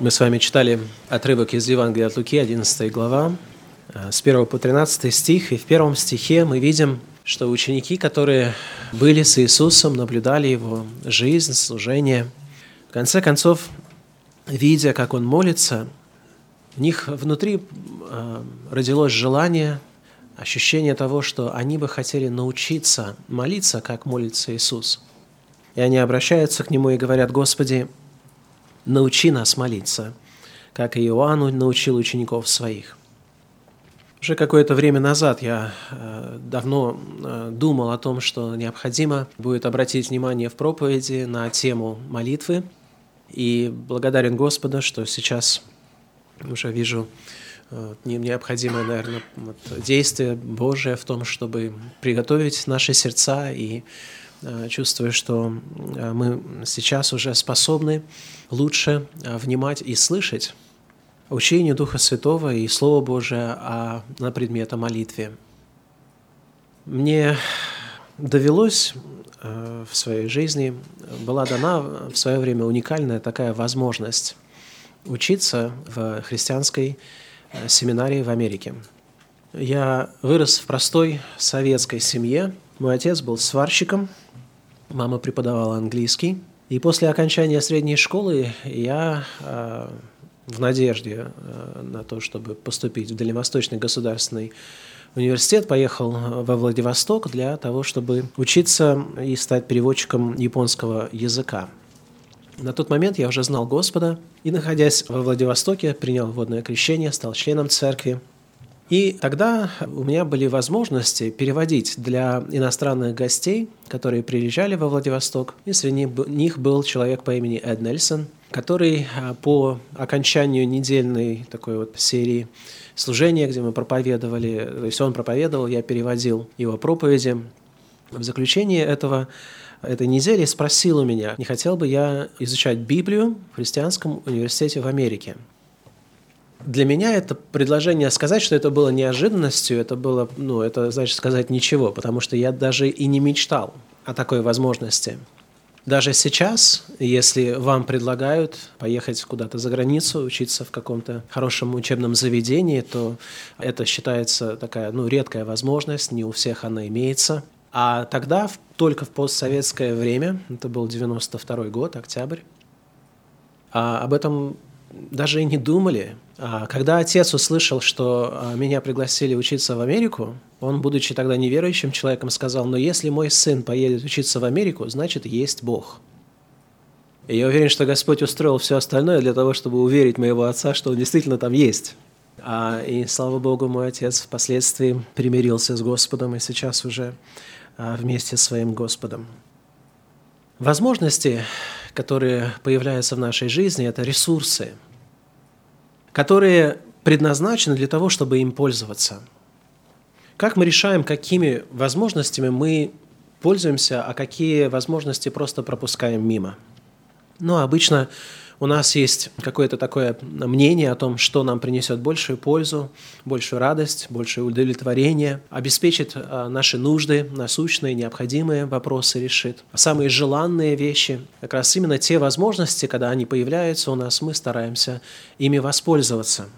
Мы с вами читали отрывок из Евангелия от Луки, 11 глава, э, с 1 по 13 стих. И в первом стихе мы видим, что ученики, которые были с Иисусом, наблюдали Его жизнь, служение, в конце концов, видя, как Он молится, в них внутри э, родилось желание, ощущение того, что они бы хотели научиться молиться, как молится Иисус. И они обращаются к Нему и говорят, «Господи, научи нас молиться, как и Иоанн научил учеников своих. Уже какое-то время назад я э, давно э, думал о том, что необходимо будет обратить внимание в проповеди на тему молитвы. И благодарен Господу, что сейчас уже вижу э, необходимое, наверное, действие Божие в том, чтобы приготовить наши сердца и чувствую, что э, мы сейчас уже способны лучше э, внимать и слышать учению Духа Святого и Слово Божие на предмет о молитве. Мне довелось в своей жизни, была дана в свое время уникальная такая возможность учиться в христианской семинарии в Америке. Я вырос в простой советской семье. Мой отец был сварщиком – Мама преподавала английский. И после окончания средней школы я э, в надежде э, на то, чтобы поступить в Дальневосточный государственный университет, поехал во Владивосток для того, чтобы учиться и стать переводчиком японского языка. На тот момент я уже знал Господа и, находясь во Владивостоке, принял водное крещение, стал членом церкви. И тогда у меня были возможности переводить для иностранных гостей, которые приезжали во Владивосток. И среди них был человек по имени Эд Нельсон, который а, по окончанию недельной такой вот серии служения, где мы проповедовали, то есть он проповедовал, я переводил его проповеди. В заключение этого этой недели спросил у меня, не хотел бы я изучать Библию в христианском университете в Америке. Для меня это предложение сказать, что это было неожиданностью, это было, ну, это значит сказать ничего, потому что я даже и не мечтал о такой возможности. Даже сейчас, если вам предлагают поехать куда-то за границу, учиться в каком-то хорошем учебном заведении, то это считается такая ну, редкая возможность, не у всех она имеется. А тогда, только в постсоветское время, это был 92 год, октябрь, а об этом даже и не думали. А когда отец услышал, что а, меня пригласили учиться в Америку, он, будучи тогда неверующим человеком, сказал, но если мой сын поедет учиться в Америку, значит, есть Бог. И я уверен, что Господь устроил все остальное для того, чтобы уверить моего отца, что он действительно там есть. А, и, слава Богу, мой отец впоследствии примирился с Господом и сейчас уже вместе с своим Господом. Возможности которые появляются в нашей жизни, это ресурсы, которые предназначены для того, чтобы им пользоваться. Как мы решаем, какими возможностями мы пользуемся, а какие возможности просто пропускаем мимо? Ну, обычно у нас есть какое-то такое мнение о том, что нам принесет большую пользу, большую радость, большее удовлетворение, обеспечит а, наши нужды, насущные, необходимые вопросы решит. Самые желанные вещи, как раз именно те возможности, когда они появляются у нас, мы стараемся ими воспользоваться.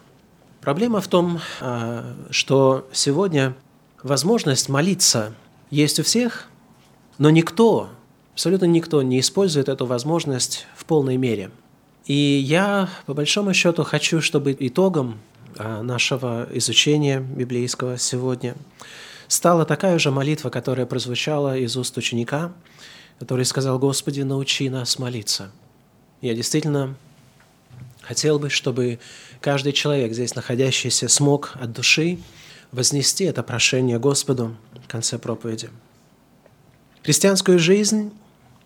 Проблема в том, а, что сегодня возможность молиться есть у всех, но никто, абсолютно никто не использует эту возможность в полной мере – и я, по большому счету, хочу, чтобы итогом а, нашего изучения библейского сегодня стала такая же молитва, которая прозвучала из уст ученика, который сказал, «Господи, научи нас молиться». Я действительно хотел бы, чтобы каждый человек здесь находящийся смог от души вознести это прошение Господу в конце проповеди. Христианскую жизнь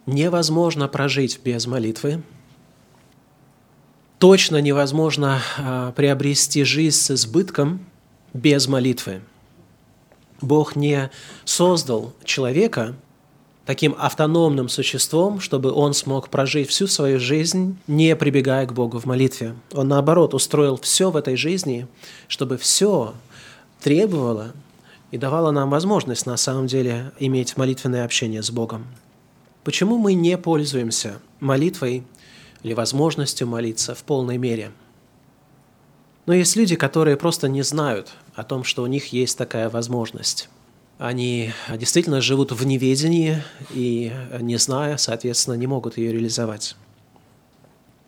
невозможно прожить без молитвы – точно невозможно а, приобрести жизнь с избытком без молитвы. Бог не создал человека таким автономным существом, чтобы он смог прожить всю свою жизнь, не прибегая к Богу в молитве. Он, наоборот, устроил все в этой жизни, чтобы все требовало и давало нам возможность, на самом деле, иметь молитвенное общение с Богом. Почему мы не пользуемся молитвой или возможностью молиться в полной мере. Но есть люди, которые просто не знают о том, что у них есть такая возможность. Они действительно живут в неведении и, не зная, соответственно, не могут ее реализовать.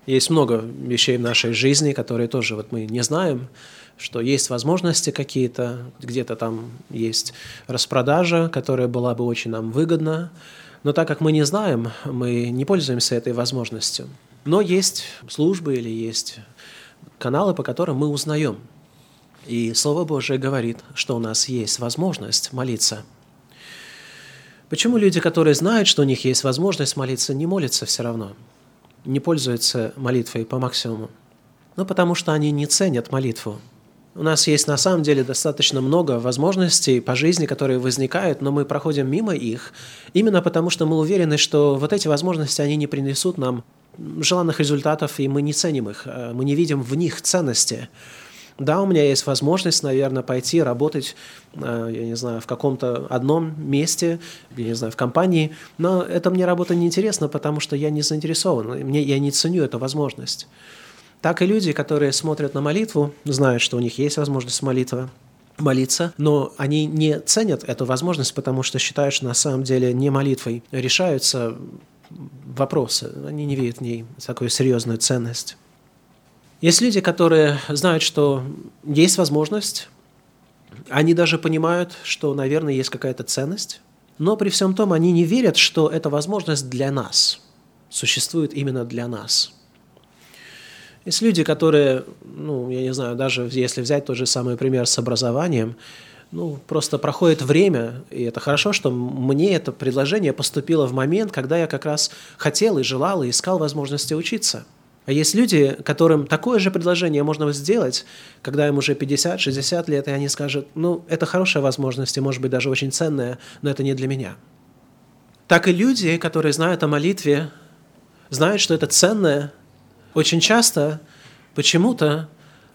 Есть много вещей в нашей жизни, которые тоже вот мы не знаем, что есть возможности какие-то, где-то там есть распродажа, которая была бы очень нам выгодна, но так как мы не знаем, мы не пользуемся этой возможностью. Но есть службы или есть каналы, по которым мы узнаем. И Слово Божие говорит, что у нас есть возможность молиться. Почему люди, которые знают, что у них есть возможность молиться, не молятся все равно? не пользуются молитвой по максимуму? Ну, потому что они не ценят молитву. У нас есть на самом деле достаточно много возможностей по жизни, которые возникают, но мы проходим мимо их, именно потому что мы уверены, что вот эти возможности, они не принесут нам желанных результатов, и мы не ценим их, э, мы не видим в них ценности. Да, у меня есть возможность, наверное, пойти работать, э, я не знаю, в каком-то одном месте, я не знаю, в компании, но это мне работа не интересна, потому что я не заинтересован, мне, я не ценю эту возможность. Так и люди, которые смотрят на молитву, знают, что у них есть возможность молитвы, молиться, но они не ценят эту возможность, потому что считают, что на самом деле не молитвой решаются вопросы, они не видят в ней такую серьезную ценность. Есть люди, которые знают, что есть возможность, они даже понимают, что, наверное, есть какая-то ценность, но при всем том они не верят, что эта возможность для нас, существует именно для нас. Есть люди, которые, ну, я не знаю, даже если взять тот же самый пример с образованием, ну, просто проходит время, и это хорошо, что мне это предложение поступило в момент, когда я как раз хотел и желал, и искал возможности учиться – а есть люди, которым такое же предложение можно сделать, когда им уже 50-60 лет, и они скажут, ну, это хорошая возможность, и, может быть, даже очень ценная, но это не для меня. Так и люди, которые знают о молитве, знают, что это ценное, очень часто почему-то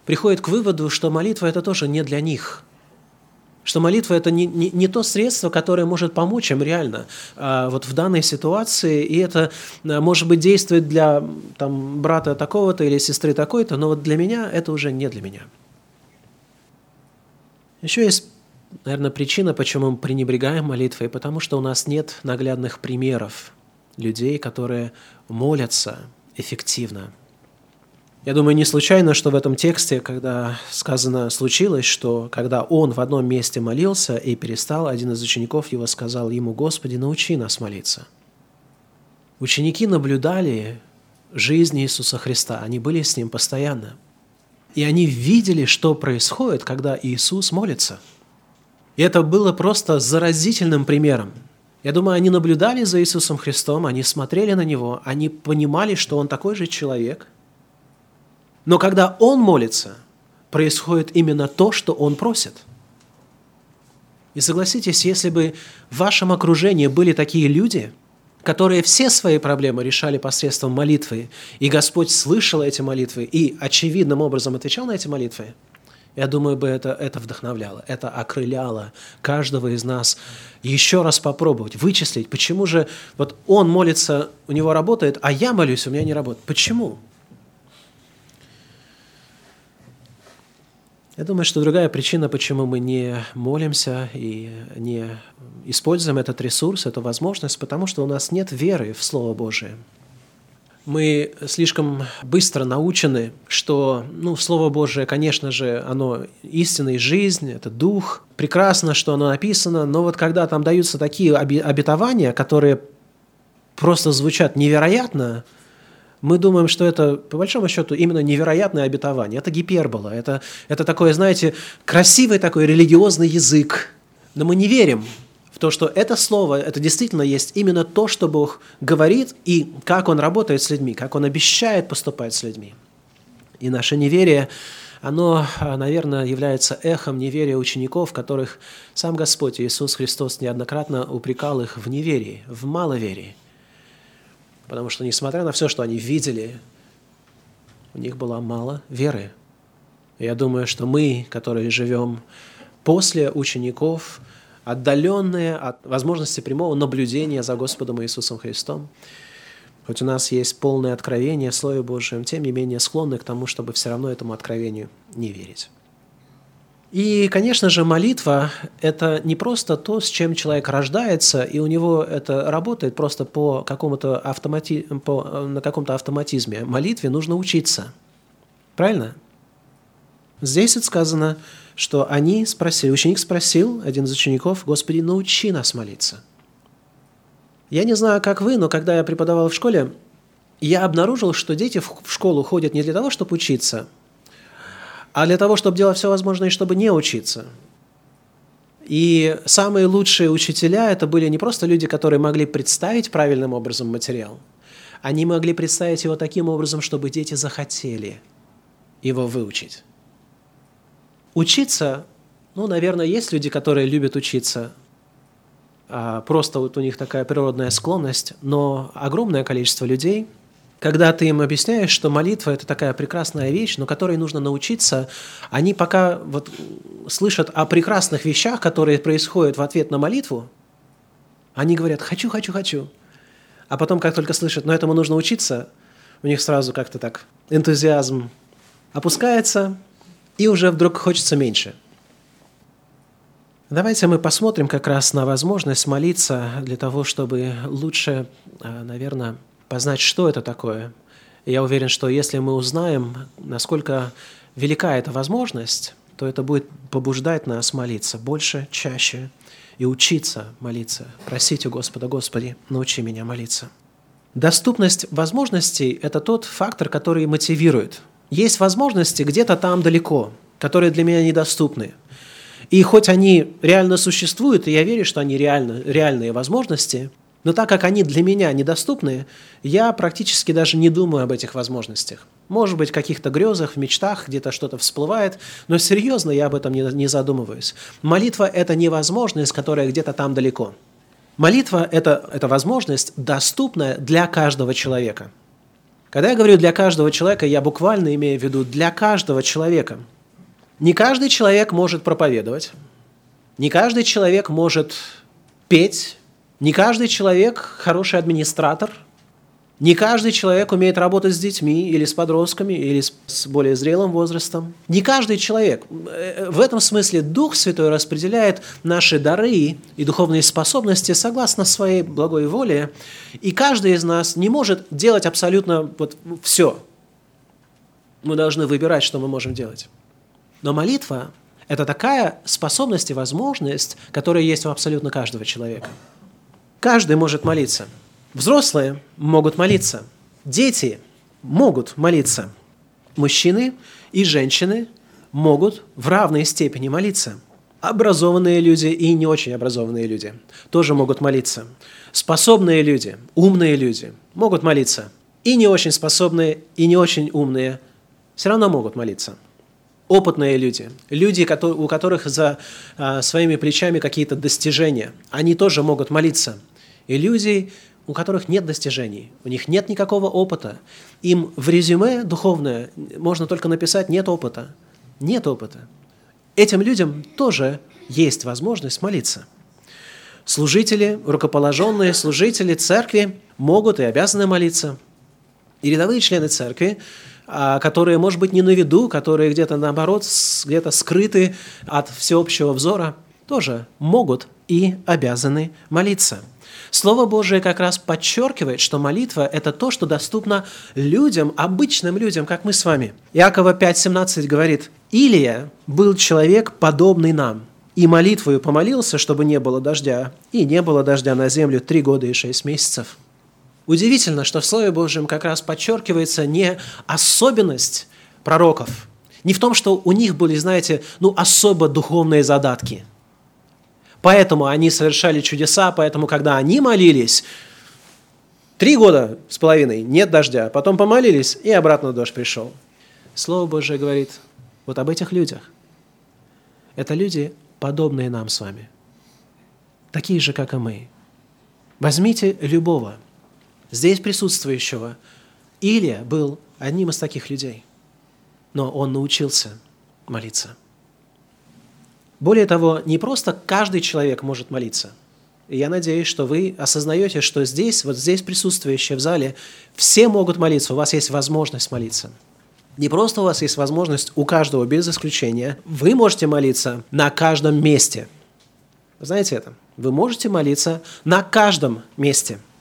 приходят к выводу, что молитва – это тоже не для них – что молитва – это не, не, не то средство, которое может помочь им реально а вот в данной ситуации, и это, а, может быть, действует для там, брата такого-то или сестры такой-то, но вот для меня это уже не для меня. Еще есть, наверное, причина, почему мы пренебрегаем молитвой, потому что у нас нет наглядных примеров людей, которые молятся эффективно – я думаю, не случайно, что в этом тексте, когда сказано «случилось», что когда он в одном месте молился и перестал, один из учеников его сказал ему, «Господи, научи нас молиться». Ученики наблюдали жизнь Иисуса Христа, они были с Ним постоянно. И они видели, что происходит, когда Иисус молится. И это было просто заразительным примером. Я думаю, они наблюдали за Иисусом Христом, они смотрели на Него, они понимали, что Он такой же человек – но когда он молится, происходит именно то, что он просит. И согласитесь, если бы в вашем окружении были такие люди, которые все свои проблемы решали посредством молитвы, и Господь слышал эти молитвы и очевидным образом отвечал на эти молитвы, я думаю, бы это, это вдохновляло, это окрыляло каждого из нас еще раз попробовать, вычислить, почему же вот он молится, у него работает, а я молюсь, у меня не работает. Почему? Я думаю, что другая причина, почему мы не молимся и не используем этот ресурс, эту возможность, потому что у нас нет веры в Слово Божие. Мы слишком быстро научены, что ну, Слово Божие, конечно же, оно истинная жизнь, это дух. Прекрасно, что оно написано, но вот когда там даются такие обетования, которые просто звучат невероятно, мы думаем, что это, по большому счету, именно невероятное обетование. Это гипербола, это, это такое, знаете, красивый такой религиозный язык. Но мы не верим в то, что это слово, это действительно есть именно то, что Бог говорит, и как Он работает с людьми, как Он обещает поступать с людьми. И наше неверие, оно, наверное, является эхом неверия учеников, которых сам Господь Иисус Христос неоднократно упрекал их в неверии, в маловерии – Потому что, несмотря на все, что они видели, у них было мало веры. Я думаю, что мы, которые живем после учеников, отдаленные от возможности прямого наблюдения за Господом Иисусом Христом, Хоть у нас есть полное откровение в Слове Божьем, тем не менее склонны к тому, чтобы все равно этому откровению не верить. И, конечно же, молитва – это не просто то, с чем человек рождается, и у него это работает просто по какому-то автомати... по... на каком-то автоматизме. Молитве нужно учиться. Правильно? Здесь это сказано, что они спросили, ученик спросил, один из учеников, «Господи, научи нас молиться». Я не знаю, как вы, но когда я преподавал в школе, я обнаружил, что дети в школу ходят не для того, чтобы учиться – а для того, чтобы делать все возможное, чтобы не учиться. И самые лучшие учителя – это были не просто люди, которые могли представить правильным образом материал, они могли представить его таким образом, чтобы дети захотели его выучить. Учиться, ну, наверное, есть люди, которые любят учиться, а просто вот у них такая природная склонность, но огромное количество людей – когда ты им объясняешь, что молитва – это такая прекрасная вещь, но которой нужно научиться, они пока вот слышат о прекрасных вещах, которые происходят в ответ на молитву, они говорят «хочу, хочу, хочу». А потом, как только слышат «но этому нужно учиться», у них сразу как-то так энтузиазм опускается, и уже вдруг хочется меньше. Давайте мы посмотрим как раз на возможность молиться для того, чтобы лучше, а, наверное, познать, что это такое. Я уверен, что если мы узнаем, насколько велика эта возможность, то это будет побуждать нас молиться больше, чаще и учиться молиться, просить у Господа, Господи, научи меня молиться. Доступность возможностей – это тот фактор, который мотивирует. Есть возможности где-то там далеко, которые для меня недоступны. И хоть они реально существуют, и я верю, что они реально, реальные возможности – но так как они для меня недоступны, я практически даже не думаю об этих возможностях. Может быть, в каких-то грезах, в мечтах где-то что-то всплывает, но серьезно я об этом не, не задумываюсь. Молитва – это невозможность, которая где-то там далеко. Молитва – это, это возможность, доступная для каждого человека. Когда я говорю «для каждого человека», я буквально имею в виду «для каждого человека». Не каждый человек может проповедовать, не каждый человек может петь, не каждый человек хороший администратор, не каждый человек умеет работать с детьми или с подростками, или с более зрелым возрастом. Не каждый человек. В этом смысле Дух Святой распределяет наши дары и духовные способности согласно своей благой воле, и каждый из нас не может делать абсолютно вот все. Мы должны выбирать, что мы можем делать. Но молитва – это такая способность и возможность, которая есть у абсолютно каждого человека – Каждый может молиться. Взрослые могут молиться. Дети могут молиться. Мужчины и женщины могут в равной степени молиться. Образованные люди и не очень образованные люди тоже могут молиться. Способные люди, умные люди могут молиться. И не очень способные, и не очень умные все равно могут молиться. Опытные люди, люди, у которых за а, своими плечами какие-то достижения, они тоже могут молиться – и люди, у которых нет достижений, у них нет никакого опыта. Им в резюме духовное можно только написать «нет опыта». Нет опыта. Этим людям тоже есть возможность молиться. Служители, рукоположенные служители церкви могут и обязаны молиться. И рядовые члены церкви, а, которые, может быть, не на виду, которые где-то, наоборот, где-то скрыты от всеобщего взора, тоже могут и обязаны молиться – Слово Божие как раз подчеркивает, что молитва – это то, что доступно людям, обычным людям, как мы с вами. Иакова 5,17 говорит, «Илия был человек, подобный нам, и молитвою помолился, чтобы не было дождя, и не было дождя на землю три года и шесть месяцев». Удивительно, что в Слове Божьем как раз подчеркивается не особенность пророков, не в том, что у них были, знаете, ну, особо духовные задатки – Поэтому они совершали чудеса, поэтому, когда они молились, три года с половиной нет дождя, потом помолились, и обратно дождь пришел. Слово Божие говорит вот об этих людях. Это люди, подобные нам с вами, такие же, как и мы. Возьмите любого здесь присутствующего. Илия был одним из таких людей, но он научился молиться – более того, не просто каждый человек может молиться. И я надеюсь, что вы осознаете, что здесь, вот здесь присутствующие в зале, все могут молиться, у вас есть возможность молиться. Не просто у вас есть возможность, у каждого без исключения, вы можете молиться на каждом месте. Вы знаете это? Вы можете молиться на каждом месте –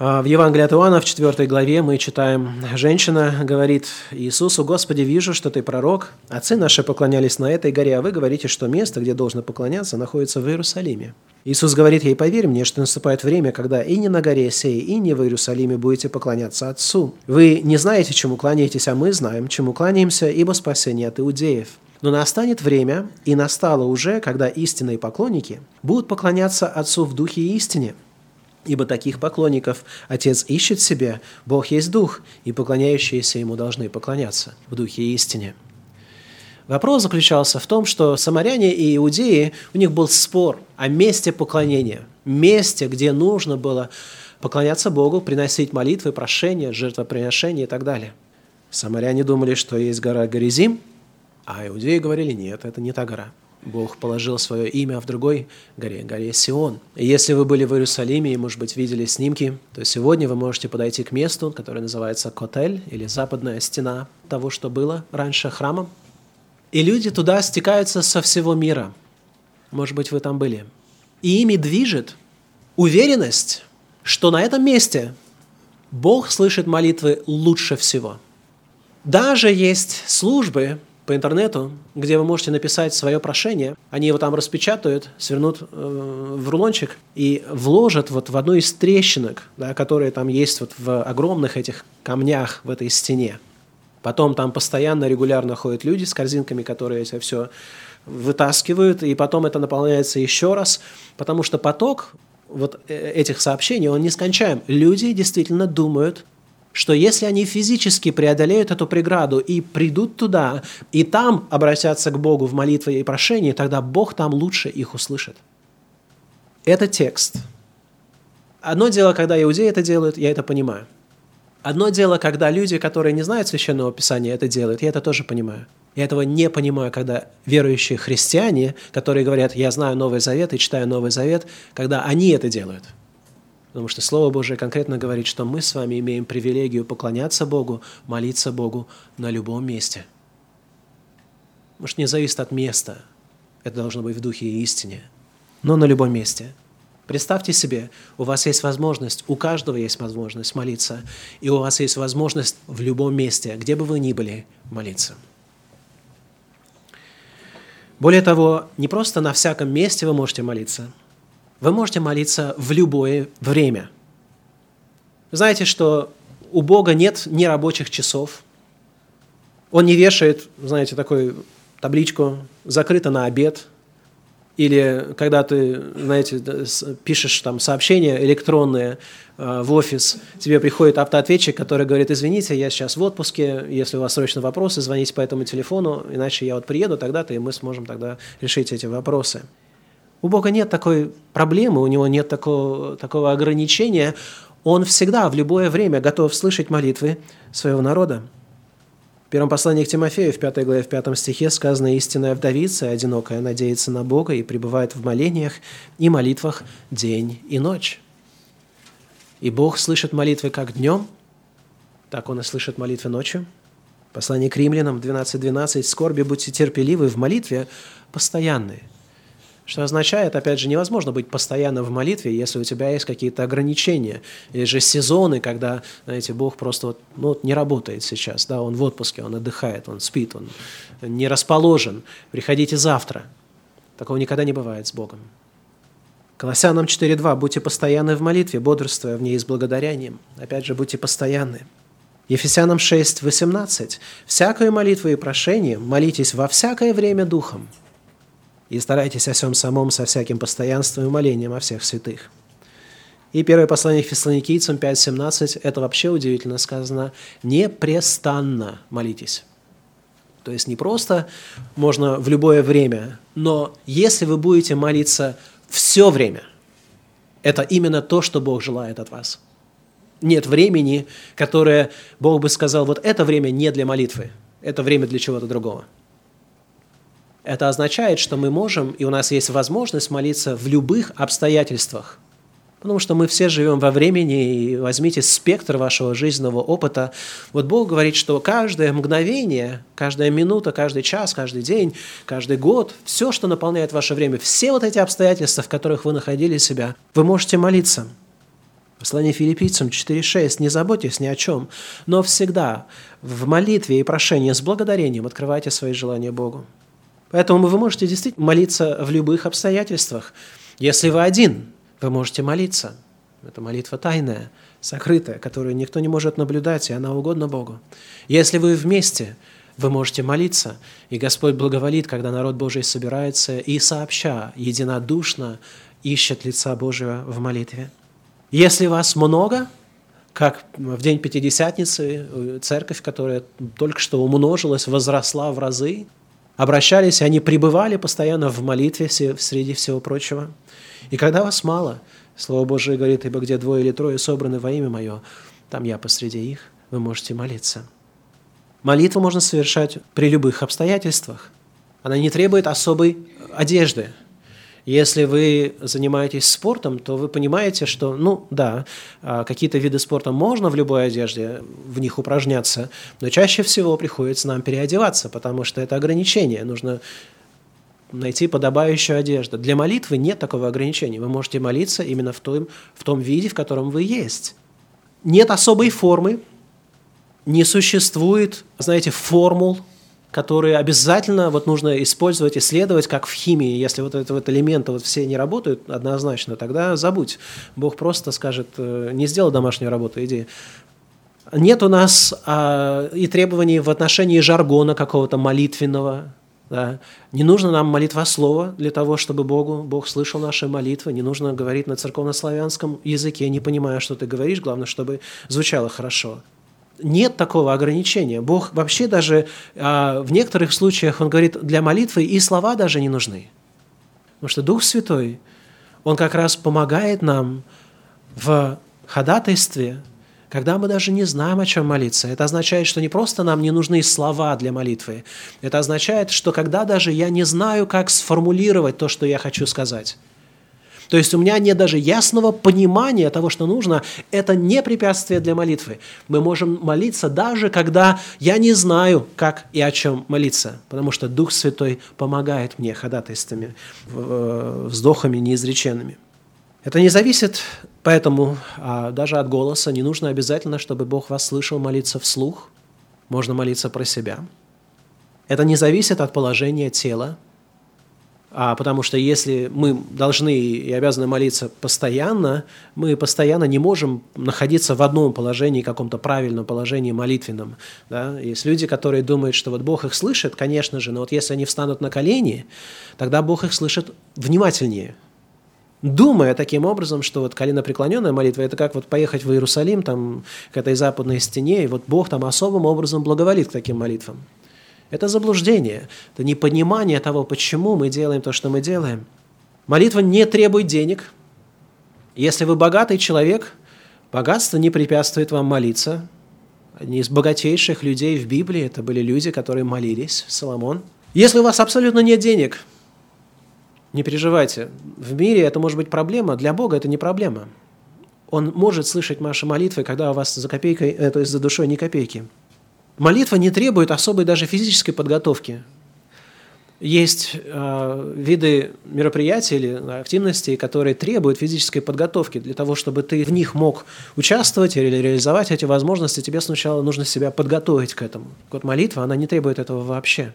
в Евангелии от Иоанна в 4 главе мы читаем, женщина говорит Иисусу, «Господи, вижу, что Ты пророк. Отцы наши поклонялись на этой горе, а вы говорите, что место, где должно поклоняться, находится в Иерусалиме». Иисус говорит ей, «Поверь мне, что наступает время, когда и не на горе сей, и не в Иерусалиме будете поклоняться Отцу. Вы не знаете, чему кланяетесь, а мы знаем, чему кланяемся, ибо спасение от иудеев». Но настанет время, и настало уже, когда истинные поклонники будут поклоняться Отцу в духе и истине – Ибо таких поклонников Отец ищет себе, Бог есть Дух, и поклоняющиеся Ему должны поклоняться в Духе и истине. Вопрос заключался в том, что самаряне и иудеи, у них был спор о месте поклонения, месте, где нужно было поклоняться Богу, приносить молитвы, прошения, жертвоприношения и так далее. Самаряне думали, что есть гора Горизим, а иудеи говорили, нет, это не та гора. Бог положил свое имя в другой горе, горе Сион. И если вы были в Иерусалиме и, может быть, видели снимки, то сегодня вы можете подойти к месту, которое называется Котель, или западная стена того, что было раньше храмом. И люди туда стекаются со всего мира. Может быть, вы там были. И ими движет уверенность, что на этом месте Бог слышит молитвы лучше всего. Даже есть службы, по интернету, где вы можете написать свое прошение. Они его там распечатают, свернут э, в рулончик и вложат вот в одну из трещинок, да, которые там есть вот в огромных этих камнях в этой стене. Потом там постоянно, регулярно ходят люди с корзинками, которые это все вытаскивают, и потом это наполняется еще раз, потому что поток вот э, этих сообщений, он нескончаем. Люди действительно думают, что если они физически преодолеют эту преграду и придут туда, и там обратятся к Богу в молитве и прошении, тогда Бог там лучше их услышит. Это текст. Одно дело, когда иудеи это делают, я это понимаю. Одно дело, когда люди, которые не знают Священного Писания, это делают, я это тоже понимаю. Я этого не понимаю, когда верующие христиане, которые говорят, я знаю Новый Завет и читаю Новый Завет, когда они это делают – Потому что Слово Божие конкретно говорит, что мы с вами имеем привилегию поклоняться Богу, молиться Богу на любом месте. Может, не зависит от места. Это должно быть в духе и истине. Но на любом месте. Представьте себе, у вас есть возможность, у каждого есть возможность молиться, и у вас есть возможность в любом месте, где бы вы ни были, молиться. Более того, не просто на всяком месте вы можете молиться – вы можете молиться в любое время. Знаете, что у Бога нет нерабочих часов. Он не вешает, знаете, такую табличку «закрыто на обед», или когда ты, знаете, пишешь там сообщения электронные э, в офис, тебе приходит автоответчик, который говорит, извините, я сейчас в отпуске, если у вас срочно вопросы, звоните по этому телефону, иначе я вот приеду тогда-то, и мы сможем тогда решить эти вопросы. У Бога нет такой проблемы, у Него нет такого, такого ограничения. Он всегда, в любое время готов слышать молитвы своего народа. В первом послании к Тимофею, в 5 главе, в 5 стихе сказано «Истинная вдовица, одинокая, надеется на Бога и пребывает в молениях и молитвах день и ночь». И Бог слышит молитвы как днем, так Он и слышит молитвы ночью. Послание к римлянам 12.12 12, «Скорби будьте терпеливы в молитве постоянные». Что означает, опять же, невозможно быть постоянно в молитве, если у тебя есть какие-то ограничения. Или же сезоны, когда, знаете, Бог просто вот, ну, вот не работает сейчас, да, Он в отпуске, Он отдыхает, Он спит, Он не расположен. Приходите завтра. Такого никогда не бывает с Богом. Колоссянам 4.2. «Будьте постоянны в молитве, бодрствуя в ней с благодарением». Опять же, будьте постоянны. Ефесянам 6.18. «Всякую молитву и прошение молитесь во всякое время Духом, и старайтесь о всем самом со всяким постоянством и молением о всех святых». И первое послание к фессалоникийцам 5.17, это вообще удивительно сказано, «непрестанно молитесь». То есть не просто можно в любое время, но если вы будете молиться все время, это именно то, что Бог желает от вас. Нет времени, которое Бог бы сказал, вот это время не для молитвы, это время для чего-то другого – Это означает, что мы можем, и у нас есть возможность молиться в любых обстоятельствах. Потому что мы все живем во времени, и возьмите спектр вашего жизненного опыта. Вот Бог говорит, что каждое мгновение, каждая минута, каждый час, каждый день, каждый год, все, что наполняет ваше время, все вот эти обстоятельства, в которых вы находили себя, вы можете молиться. Послание филиппийцам 4.6. «Не заботьтесь ни о чем, но всегда в молитве и прошении с благодарением открывайте свои желания Богу». Поэтому вы можете действительно молиться в любых обстоятельствах. Если вы один – вы можете молиться. Это молитва тайная, сокрытая, которую никто не может наблюдать, и она угодна Богу. Если вы вместе, вы можете молиться, и Господь благоволит, когда народ Божий собирается и сообща, единодушно ищет лица Божьего в молитве. Если вас много, как в день Пятидесятницы, э, церковь, которая только что умножилась, возросла в разы, обращались, они пребывали постоянно в молитве среди всего прочего – и когда вас мало, Слово Божие говорит, ибо где двое или трое собраны во имя Мое, там я посреди их, вы можете молиться. Молитву можно совершать при любых обстоятельствах. Она не требует особой одежды. Если вы занимаетесь спортом, то вы понимаете, что, ну да, а, какие-то виды спорта можно в любой одежде в них упражняться, но чаще всего приходится нам переодеваться, потому что это ограничение. Нужно найти подобающую одежду. Для молитвы нет такого ограничения. Вы можете молиться именно в том, в том виде, в котором вы есть. Нет особой формы, не существует, знаете, формул, которые обязательно вот нужно использовать, исследовать, как в химии. Если вот это вот элементы вот все не работают однозначно, тогда забудь. Бог просто скажет, э, не сделай домашнюю работу, иди. Нет у нас а, и требований в отношении жаргона какого-то молитвенного, да. Не нужно нам молитва слова для того, чтобы Богу, Бог слышал наши молитвы. Не нужно говорить на церковнославянском языке, не понимая, что ты говоришь. Главное, чтобы звучало хорошо. Нет такого ограничения. Бог вообще даже а, в некоторых случаях, Он говорит, для молитвы и слова даже не нужны. Потому что Дух Святой, Он как раз помогает нам в ходатайстве когда мы даже не знаем, о чем молиться. Это означает, что не просто нам не нужны слова для молитвы. Это означает, что когда даже я не знаю, как сформулировать то, что я хочу сказать. То есть у меня нет даже ясного понимания того, что нужно. Это не препятствие для молитвы. Мы можем молиться даже, когда я не знаю, как и о чем молиться, потому что Дух Святой помогает мне ходатайствами, вздохами неизреченными. Это не зависит поэтому а, даже от голоса. Не нужно обязательно, чтобы Бог вас слышал молиться вслух. Можно молиться про себя. Это не зависит от положения тела, а, потому что если мы должны и обязаны молиться постоянно, мы постоянно не можем находиться в одном положении, каком-то правильном положении молитвенном. Да? Есть люди, которые думают, что вот Бог их слышит, конечно же, но вот если они встанут на колени, тогда Бог их слышит внимательнее – думая таким образом, что вот коленопреклоненная молитва – это как вот поехать в Иерусалим, там, к этой западной стене, и вот Бог там особым образом благоволит к таким молитвам. Это заблуждение, это непонимание того, почему мы делаем то, что мы делаем. Молитва не требует денег. Если вы богатый человек, богатство не препятствует вам молиться. Одни из богатейших людей в Библии – это были люди, которые молились, Соломон. Если у вас абсолютно нет денег – не переживайте. В мире это может быть проблема, для Бога это не проблема. Он может слышать ваши молитвы, когда у вас за копейкой, э, то есть за душой ни копейки. Молитва не требует особой даже физической подготовки. Есть э, виды мероприятий или активностей, которые требуют физической подготовки. Для того, чтобы ты в них мог участвовать или реализовать эти возможности, тебе сначала нужно себя подготовить к этому. Вот молитва, она не требует этого вообще.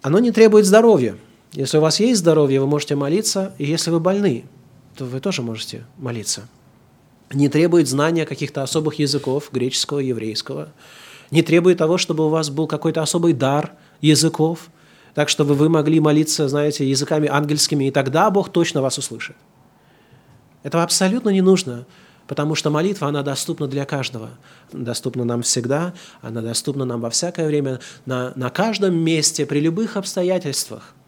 Оно не требует здоровья. Если у вас есть здоровье, вы можете молиться, и если вы больны, то вы тоже можете молиться. Не требует знания каких-то особых языков, греческого, еврейского. Не требует того, чтобы у вас был какой-то особый дар языков, так чтобы вы могли молиться, знаете, языками ангельскими, и тогда Бог точно вас услышит. Этого абсолютно не нужно, потому что молитва, она доступна для каждого. Доступна нам всегда, она доступна нам во всякое время, на, на каждом месте, при любых обстоятельствах –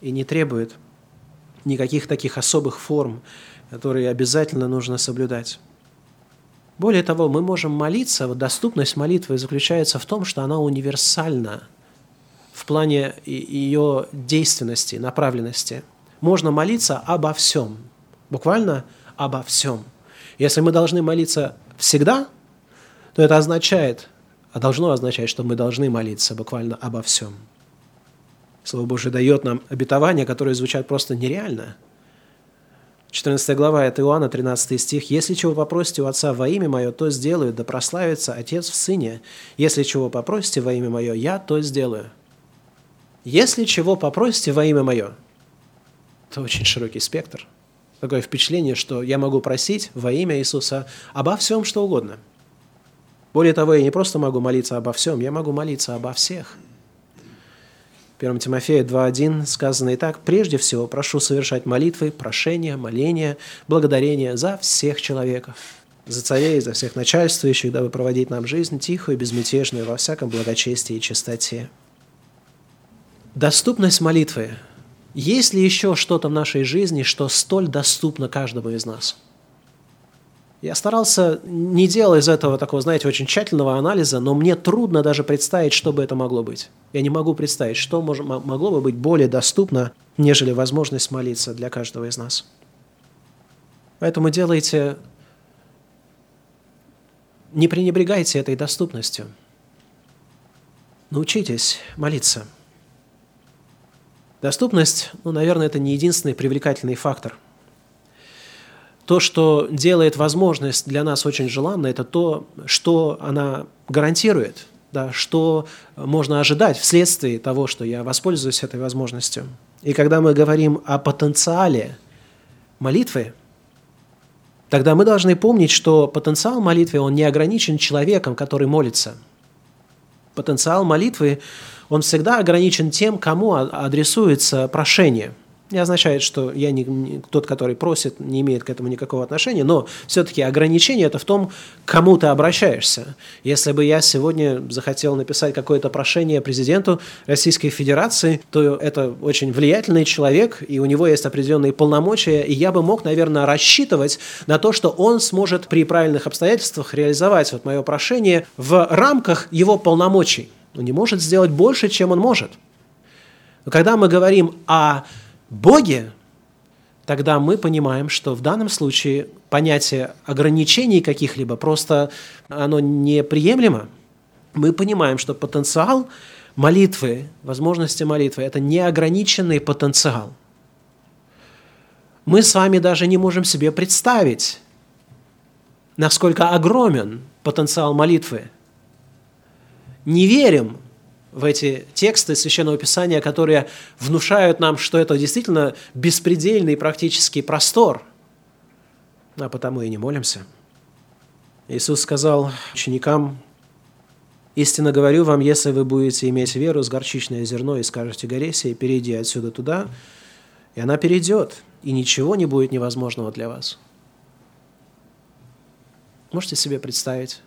и не требует никаких таких особых форм, которые обязательно нужно соблюдать. Более того, мы можем молиться, вот доступность молитвы заключается в том, что она универсальна в плане ее действенности, направленности. Можно молиться обо всем, буквально обо всем. Если мы должны молиться всегда, то это означает, а должно означать, что мы должны молиться буквально обо всем. Слово Божие дает нам обетования, которые звучат просто нереально – 14 глава, это Иоанна, 13 стих. «Если чего попросите у Отца во имя Мое, то сделаю, да прославится Отец в Сыне. Если чего попросите во имя Мое, я то сделаю». Если чего попросите во имя Мое, это очень широкий спектр. Такое впечатление, что я могу просить во имя Иисуса обо всем, что угодно. Более того, я не просто могу молиться обо всем, я могу молиться обо всех – 1 Тимофея 2.1 сказано и так, «Прежде всего прошу совершать молитвы, прошения, моления, благодарения за всех человеков, за царей, за всех начальствующих, дабы проводить нам жизнь тихую и безмятежную во всяком благочестии и чистоте». Доступность молитвы. Есть ли еще что-то в нашей жизни, что столь доступно каждому из нас – я старался не делать из этого такого, знаете, очень тщательного анализа, но мне трудно даже представить, что бы это могло быть. Я не могу представить, что мож, могло бы быть более доступно, нежели возможность молиться для каждого из нас. Поэтому делайте, не пренебрегайте этой доступностью. Научитесь молиться. Доступность, ну, наверное, это не единственный привлекательный фактор – то, что делает возможность для нас очень желанной, это то, что она гарантирует, да, что можно ожидать вследствие того, что я воспользуюсь этой возможностью. И когда мы говорим о потенциале молитвы, тогда мы должны помнить, что потенциал молитвы, он не ограничен человеком, который молится. Потенциал молитвы, он всегда ограничен тем, кому адресуется прошение – не означает, что я не, не, тот, который просит, не имеет к этому никакого отношения, но все-таки ограничение это в том, к кому ты обращаешься. Если бы я сегодня захотел написать какое-то прошение президенту Российской Федерации, то это очень влиятельный человек, и у него есть определенные полномочия, и я бы мог, наверное, рассчитывать на то, что он сможет при правильных обстоятельствах реализовать вот мое прошение в рамках его полномочий. Он не может сделать больше, чем он может. Но когда мы говорим о Боге, тогда мы понимаем, что в данном случае понятие ограничений каких-либо просто оно неприемлемо. Мы понимаем, что потенциал молитвы, возможности молитвы – это неограниченный потенциал. Мы с вами даже не можем себе представить, насколько огромен потенциал молитвы. Не верим в эти тексты Священного Писания, которые внушают нам, что это действительно беспредельный практический простор. А потому и не молимся. Иисус сказал ученикам, «Истинно говорю вам, если вы будете иметь веру с горчичное зерно и скажете горе сей, перейди отсюда туда, и она перейдет, и ничего не будет невозможного для вас». Можете себе представить,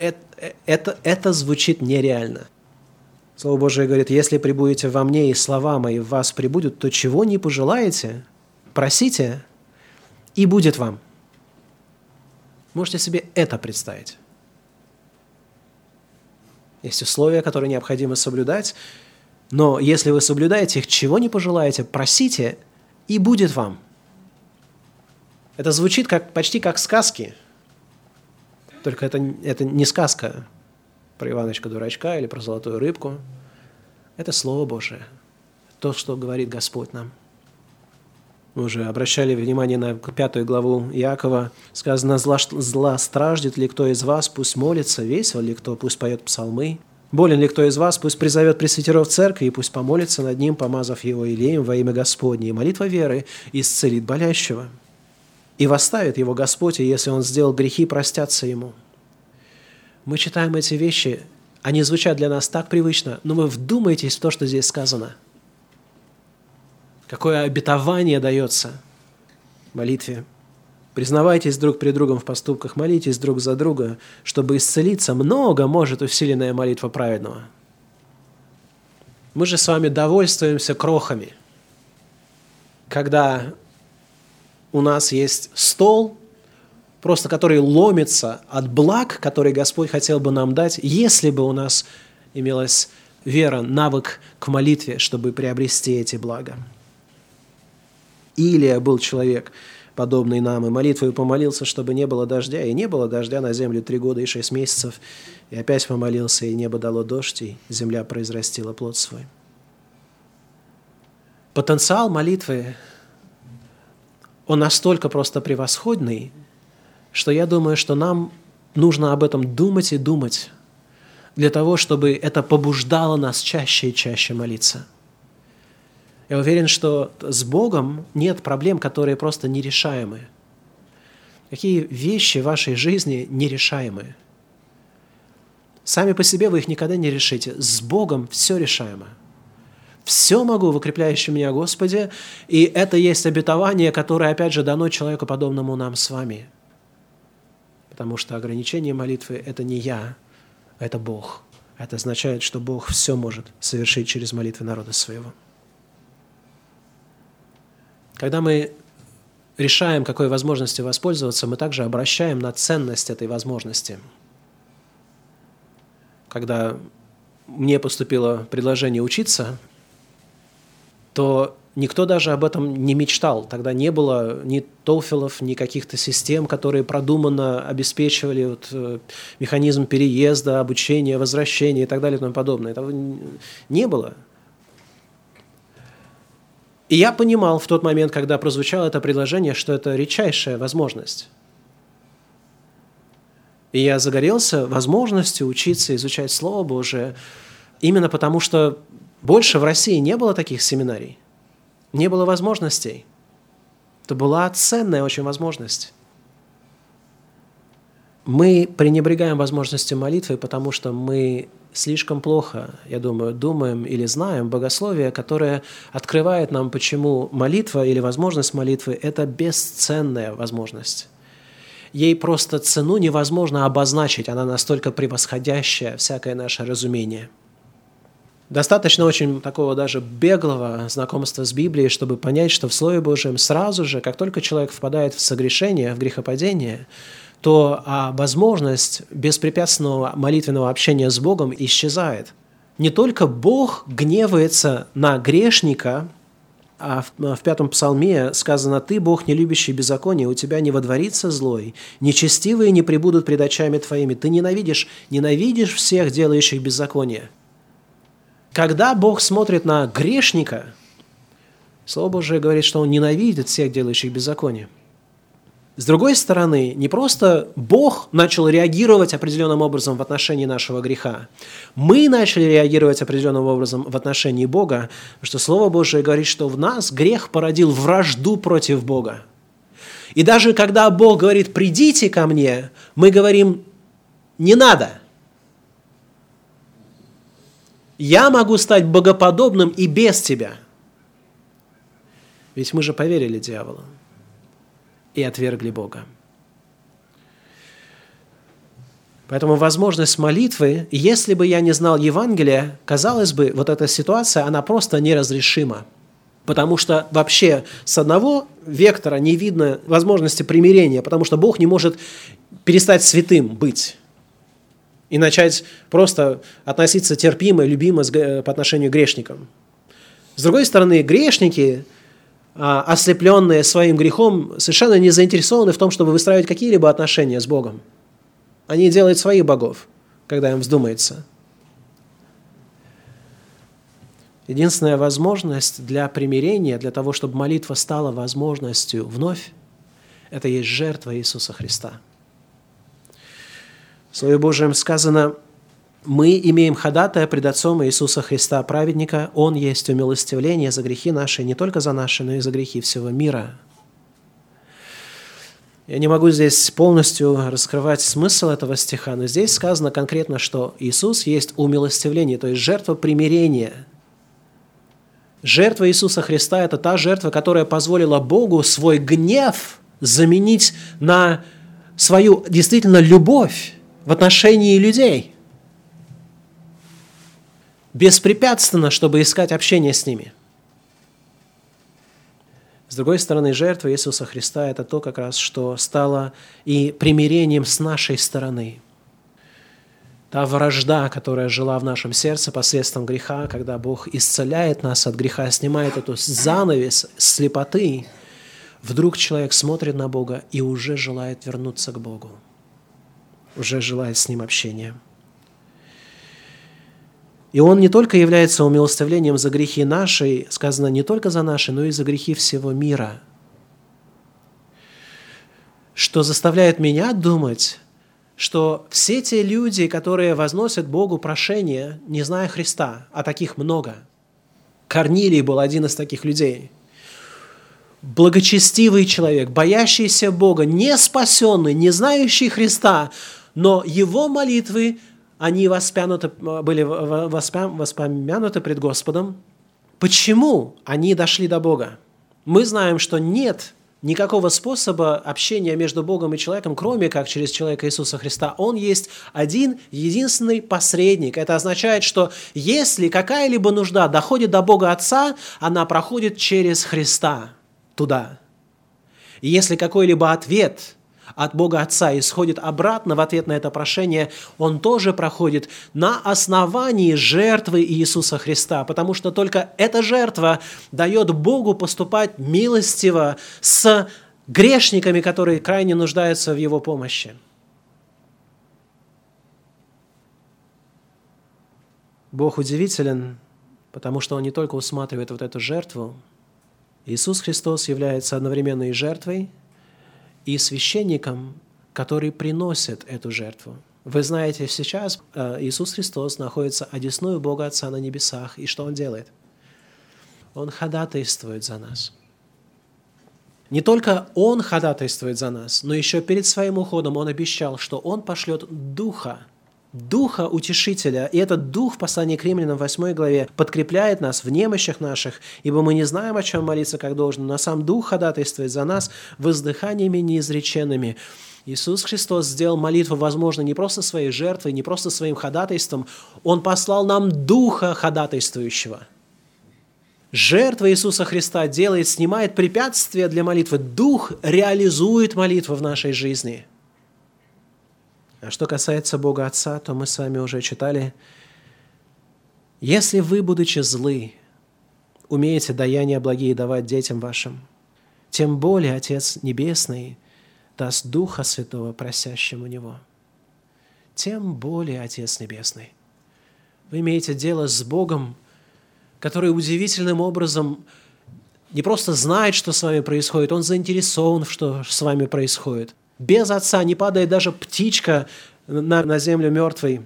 это, это, это звучит нереально. Слово Божие говорит, если прибудете во мне, и слова мои в вас прибудут, то чего не пожелаете, просите, и будет вам. Можете себе это представить. Есть условия, которые необходимо соблюдать, но если вы соблюдаете их, чего не пожелаете, просите, и будет вам. Это звучит как, почти как сказки – только это, это не сказка про Иваночка-дурачка или про золотую рыбку. Это Слово Божие. То, что говорит Господь нам. Мы уже обращали внимание на пятую главу Иакова. Сказано, зла, зла страждет ли кто из вас, пусть молится, весел ли кто, пусть поет псалмы. Болен ли кто из вас, пусть призовет пресвитеров церкви, и пусть помолится над ним, помазав его илеем во имя Господне. И молитва веры исцелит болящего и восставит его Господь, и если он сделал грехи, простятся ему. Мы читаем эти вещи, они звучат для нас так привычно, но вы вдумайтесь в то, что здесь сказано. Какое обетование дается молитве. Признавайтесь друг перед другом в поступках, молитесь друг за друга, чтобы исцелиться. Много может усиленная молитва праведного. Мы же с вами довольствуемся крохами. Когда у нас есть стол, просто который ломится от благ, которые Господь хотел бы нам дать, если бы у нас имелась вера, навык к молитве, чтобы приобрести эти блага. Илия был человек, подобный нам, и молитвой помолился, чтобы не было дождя, и не было дождя на землю три года и шесть месяцев, и опять помолился, и небо дало дождь, и земля произрастила плод свой. Потенциал молитвы, он настолько просто превосходный, что я думаю, что нам нужно об этом думать и думать, для того, чтобы это побуждало нас чаще и чаще молиться. Я уверен, что с Богом нет проблем, которые просто нерешаемы. Какие вещи в вашей жизни нерешаемые? Сами по себе вы их никогда не решите. С Богом все решаемо. Все могу в укрепляющем меня Господе, и это есть обетование, которое, опять же, дано человеку, подобному нам с вами. Потому что ограничение молитвы – это не я, это Бог. Это означает, что Бог все может совершить через молитвы народа своего. Когда мы решаем, какой возможностью воспользоваться, мы также обращаем на ценность этой возможности. Когда мне поступило предложение учиться, то Никто даже об этом не мечтал. Тогда не было ни тофелов, ни каких-то систем, которые продуманно обеспечивали вот, э, механизм переезда, обучения, возвращения и так далее и тому подобное. Этого не было. И я понимал в тот момент, когда прозвучало это предложение, что это редчайшая возможность. И я загорелся возможностью учиться изучать Слово Божие, именно потому что больше в России не было таких семинарий не было возможностей. Это была ценная очень возможность. Мы пренебрегаем возможностью молитвы, потому что мы слишком плохо, я думаю, думаем или знаем богословие, которое открывает нам, почему молитва или возможность молитвы – это бесценная возможность. Ей просто цену невозможно обозначить, она настолько превосходящая всякое наше разумение – Достаточно очень такого даже беглого знакомства с Библией, чтобы понять, что в Слове Божьем сразу же, как только человек впадает в согрешение, в грехопадение, то а, возможность беспрепятственного молитвенного общения с Богом исчезает. Не только Бог гневается на грешника, а в, в пятом псалме сказано, «Ты, Бог, не любящий беззаконие, у тебя не водворится злой, нечестивые не прибудут пред очами твоими, ты ненавидишь, ненавидишь всех, делающих беззаконие». Когда Бог смотрит на грешника, Слово Божие говорит, что Он ненавидит всех делающих беззаконие. С другой стороны, не просто Бог начал реагировать определенным образом в отношении нашего греха. Мы начали реагировать определенным образом в отношении Бога, потому что Слово Божие говорит, что в нас грех породил вражду против Бога. И даже когда Бог говорит «придите ко мне», мы говорим «не надо», я могу стать богоподобным и без тебя. Ведь мы же поверили дьяволу и отвергли Бога. Поэтому возможность молитвы, если бы я не знал Евангелия, казалось бы, вот эта ситуация, она просто неразрешима. Потому что вообще с одного вектора не видно возможности примирения, потому что Бог не может перестать святым быть и начать просто относиться терпимо, любимо по отношению к грешникам. С другой стороны, грешники, а, ослепленные своим грехом, совершенно не заинтересованы в том, чтобы выстраивать какие-либо отношения с Богом. Они делают своих богов, когда им вздумается. Единственная возможность для примирения, для того, чтобы молитва стала возможностью вновь, это есть жертва Иисуса Христа – в Слове Божьем сказано, мы имеем ходатая пред Отцом Иисуса Христа, праведника. Он есть умилостивление за грехи наши, не только за наши, но и за грехи всего мира. Я не могу здесь полностью раскрывать смысл этого стиха, но здесь сказано конкретно, что Иисус есть умилостивление, то есть жертва примирения. Жертва Иисуса Христа – это та жертва, которая позволила Богу свой гнев заменить на свою действительно любовь в отношении людей. Беспрепятственно, чтобы искать общение с ними. С другой стороны, жертва Иисуса Христа – это то как раз, что стало и примирением с нашей стороны. Та вражда, которая жила в нашем сердце посредством греха, когда Бог исцеляет нас от греха, снимает эту занавес слепоты, вдруг человек смотрит на Бога и уже желает вернуться к Богу, уже желает с Ним общения. И Он не только является умилостивлением за грехи наши, сказано не только за наши, но и за грехи всего мира, что заставляет меня думать, что все те люди, которые возносят Богу прошение, не зная Христа, а таких много. Корнилий был один из таких людей. Благочестивый человек, боящийся Бога, не спасенный, не знающий Христа, но его молитвы они воспянуты, были воспомянуты пред Господом. Почему они дошли до Бога? Мы знаем, что нет никакого способа общения между Богом и человеком, кроме как через человека Иисуса Христа. Он есть один, единственный посредник. Это означает, что если какая-либо нужда доходит до Бога Отца, она проходит через Христа туда. И если какой-либо ответ – от Бога Отца исходит обратно в ответ на это прошение, он тоже проходит на основании жертвы Иисуса Христа, потому что только эта жертва дает Богу поступать милостиво с грешниками, которые крайне нуждаются в Его помощи. Бог удивителен, потому что Он не только усматривает вот эту жертву, Иисус Христос является одновременно и жертвой, и священникам, которые приносят эту жертву. Вы знаете, сейчас э, Иисус Христос находится одесную Бога Отца на небесах, и что Он делает? Он ходатайствует за нас. Не только Он ходатайствует за нас, но еще перед своим уходом Он обещал, что Он пошлет Духа, Духа Утешителя. И этот Дух в послании к римлянам в 8 главе подкрепляет нас в немощах наших, ибо мы не знаем, о чем молиться как должно, но сам Дух ходатайствует за нас воздыханиями неизреченными. Иисус Христос сделал молитву, возможно, не просто своей жертвой, не просто своим ходатайством, Он послал нам Духа ходатайствующего. Жертва Иисуса Христа делает, снимает препятствия для молитвы. Дух реализует молитву в нашей жизни – что касается Бога Отца, то мы с вами уже читали, «Если вы, будучи злы, умеете даяния благие давать детям вашим, тем более Отец Небесный даст Духа Святого просящему Него. Тем более Отец Небесный. Вы имеете дело с Богом, который удивительным образом не просто знает, что с вами происходит, он заинтересован, что с вами происходит. Без Отца не падает даже птичка на, на землю мертвой.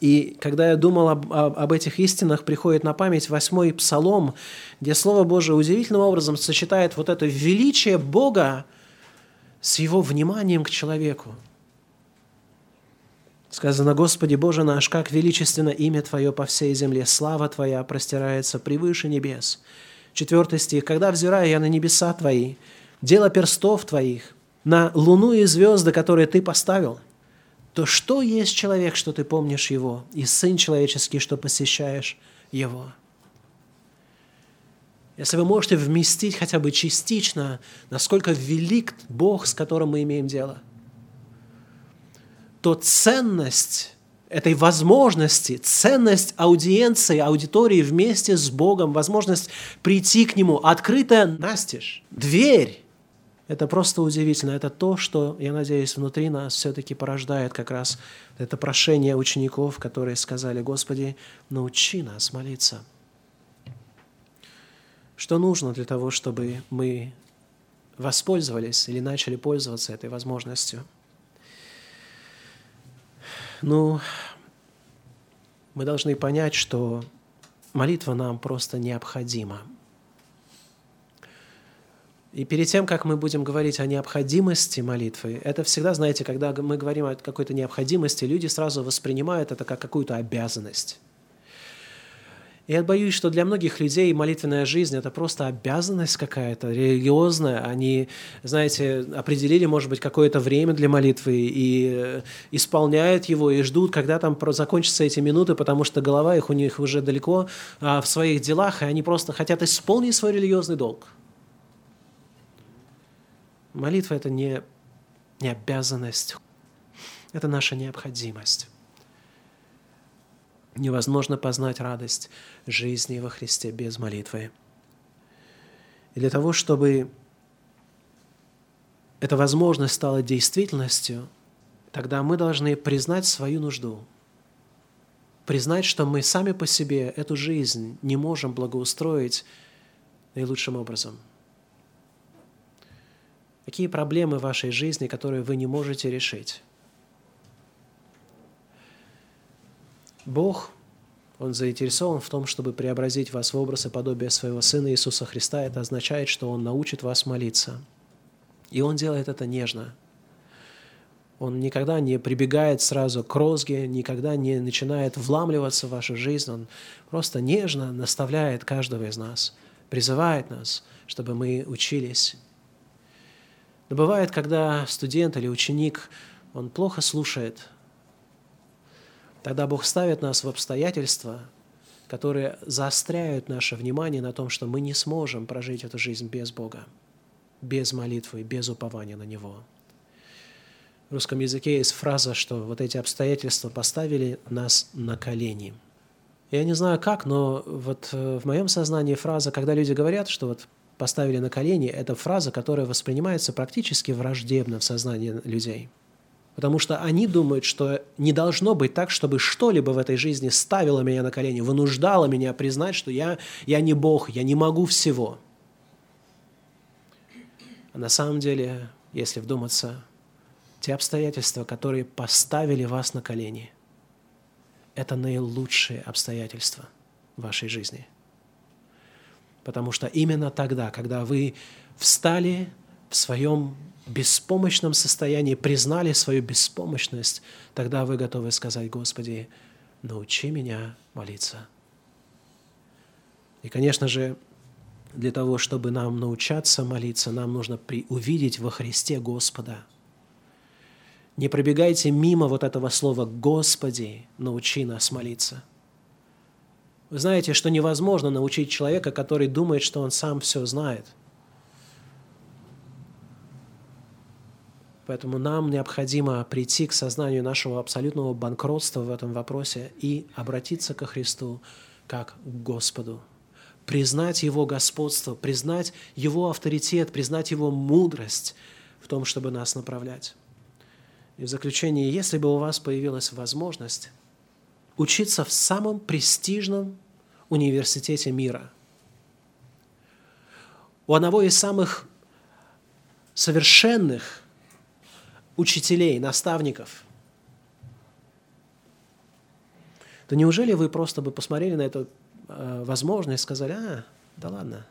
И когда я думал об, об, об этих истинах, приходит на память восьмой псалом, где Слово Божие удивительным образом сочетает вот это величие Бога с его вниманием к человеку. Сказано, Господи Боже наш, как величественно имя Твое по всей земле, слава Твоя простирается превыше небес. Четвертый стих. «Когда взираю я на небеса Твои, дело перстов Твоих, на луну и звезды, которые ты поставил, то что есть человек, что ты помнишь его, и сын человеческий, что посещаешь его? Если вы можете вместить хотя бы частично, насколько велик Бог, с которым мы имеем дело, то ценность этой возможности, ценность аудиенции, аудитории вместе с Богом, возможность прийти к Нему, открытая настежь, дверь, это просто удивительно. Это то, что, я надеюсь, внутри нас все-таки порождает как раз это прошение учеников, которые сказали, Господи, научи нас молиться. Что нужно для того, чтобы мы воспользовались или начали пользоваться этой возможностью? Ну, мы должны понять, что молитва нам просто необходима. И перед тем, как мы будем говорить о необходимости молитвы, это всегда, знаете, когда мы говорим о какой-то необходимости, люди сразу воспринимают это как какую-то обязанность. И я боюсь, что для многих людей молитвенная жизнь – это просто обязанность какая-то религиозная. Они, знаете, определили, может быть, какое-то время для молитвы и э, исполняют его, и ждут, когда там закончатся эти минуты, потому что голова их у них уже далеко а, в своих делах, и они просто хотят исполнить свой религиозный долг – Молитва – это не, не обязанность, это наша необходимость. Невозможно познать радость жизни во Христе без молитвы. И для того, чтобы эта возможность стала действительностью, тогда мы должны признать свою нужду, признать, что мы сами по себе эту жизнь не можем благоустроить наилучшим образом. Какие проблемы в вашей жизни, которые вы не можете решить? Бог, Он заинтересован в том, чтобы преобразить вас в образ и подобие своего Сына Иисуса Христа. Это означает, что Он научит вас молиться. И Он делает это нежно. Он никогда не прибегает сразу к розге, никогда не начинает вламливаться в вашу жизнь. Он просто нежно наставляет каждого из нас, призывает нас, чтобы мы учились. Но бывает, когда студент или ученик, он плохо слушает, тогда Бог ставит нас в обстоятельства, которые заостряют наше внимание на том, что мы не сможем прожить эту жизнь без Бога без молитвы, без упования на Него. В русском языке есть фраза, что вот эти обстоятельства поставили нас на колени. Я не знаю как, но вот э, в моем сознании фраза, когда люди говорят, что вот поставили на колени, это фраза, которая воспринимается практически враждебно в сознании людей. Потому что они думают, что не должно быть так, чтобы что-либо в этой жизни ставило меня на колени, вынуждало меня признать, что я, я не Бог, я не могу всего – а на самом деле, если вдуматься, те обстоятельства, которые поставили вас на колени, это наилучшие обстоятельства вашей жизни. Потому что именно тогда, когда вы встали в своем беспомощном состоянии, признали свою беспомощность, тогда вы готовы сказать, Господи, научи меня молиться. И, конечно же, для того, чтобы нам научаться молиться, нам нужно увидеть во Христе Господа. Не пробегайте мимо вот этого слова «Господи, научи нас молиться». Вы знаете, что невозможно научить человека, который думает, что он сам все знает. Поэтому нам необходимо прийти к сознанию нашего абсолютного банкротства в этом вопросе и обратиться ко Христу как к Господу признать Его господство, признать Его авторитет, признать Его мудрость в том, чтобы нас направлять. И в заключение, если бы у вас появилась возможность учиться в самом престижном университете мира, у одного из самых совершенных учителей, наставников, то неужели вы просто бы посмотрели на это Э, возможность, сказали, а, да ладно.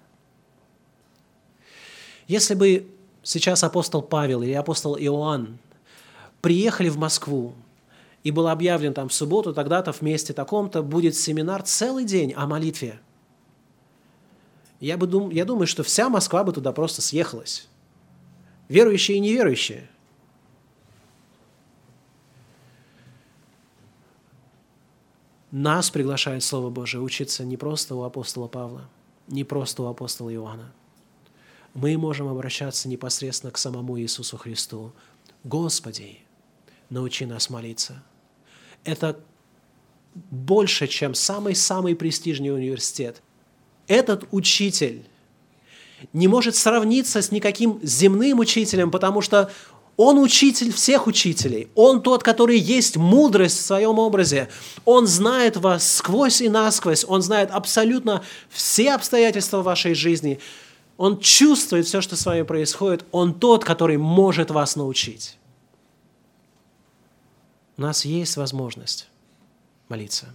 Если бы сейчас апостол Павел или апостол Иоанн приехали в Москву, и было объявлено там в субботу, тогда-то вместе таком-то будет семинар целый день о молитве. Я, бы дум, я думаю, что вся Москва бы туда просто съехалась. Верующие и неверующие – Нас приглашает Слово Божие учиться не просто у апостола Павла, не просто у апостола Иоанна. Мы можем обращаться непосредственно к самому Иисусу Христу. Господи, научи нас молиться. Это больше, чем самый-самый престижный университет. Этот учитель не может сравниться с никаким земным учителем, потому что он учитель всех учителей. Он тот, который есть мудрость в своем образе. Он знает вас сквозь и насквозь. Он знает абсолютно все обстоятельства вашей жизни. Он чувствует все, что с вами происходит. Он тот, который может вас научить. У нас есть возможность молиться.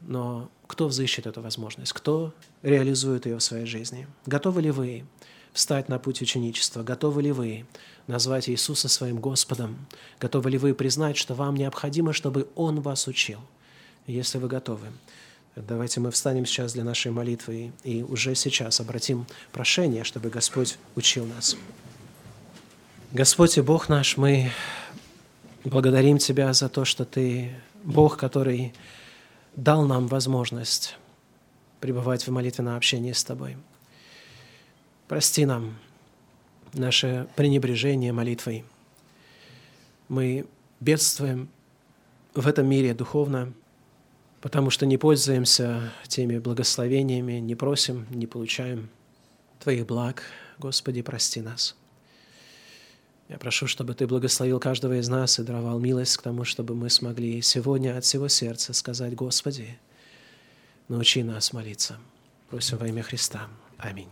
Но кто взыщет эту возможность? Кто реализует ее в своей жизни? Готовы ли вы встать на путь ученичества? Готовы ли вы назвать Иисуса своим Господом? Готовы ли вы признать, что вам необходимо, чтобы Он вас учил? Если вы готовы, давайте мы встанем сейчас для нашей молитвы и уже сейчас обратим прошение, чтобы Господь учил нас. Господь и Бог наш, мы благодарим Тебя за то, что Ты Бог, который дал нам возможность пребывать в молитвенном общении с Тобой. Прости нам наше пренебрежение молитвой. Мы бедствуем в этом мире духовно, потому что не пользуемся теми благословениями, не просим, не получаем Твоих благ. Господи, прости нас. Я прошу, чтобы Ты благословил каждого из нас и даровал милость к тому, чтобы мы смогли сегодня от всего сердца сказать, Господи, научи нас молиться. Просим во имя Христа. Аминь.